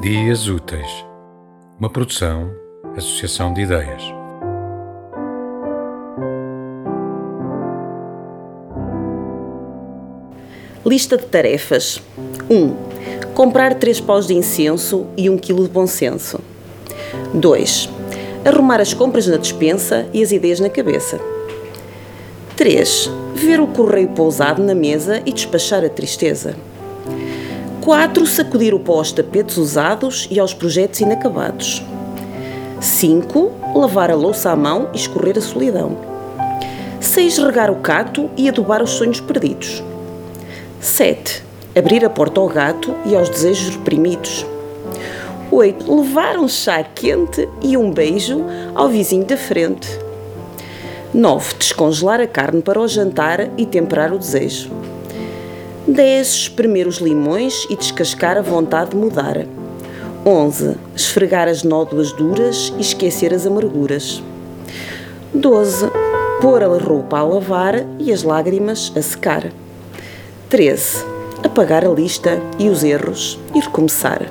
Dias Úteis, uma produção, associação de ideias. Lista de tarefas: 1. Comprar 3 paus de incenso e 1 kg de bom senso. 2. Arrumar as compras na despensa e as ideias na cabeça. 3. Ver o correio pousado na mesa e despachar a tristeza. 4. Sacudir o pó aos tapetes usados e aos projetos inacabados. 5. Lavar a louça à mão e escorrer a solidão. 6. Regar o cato e adubar os sonhos perdidos. 7. Abrir a porta ao gato e aos desejos reprimidos. 8. Levar um chá quente e um beijo ao vizinho da frente. 9. Descongelar a carne para o jantar e temperar o desejo. 10. Espremer os limões e descascar a vontade de mudar. 11. Esfregar as nódoas duras e esquecer as amarguras. 12. Pôr a roupa a lavar e as lágrimas a secar. 13. Apagar a lista e os erros e recomeçar.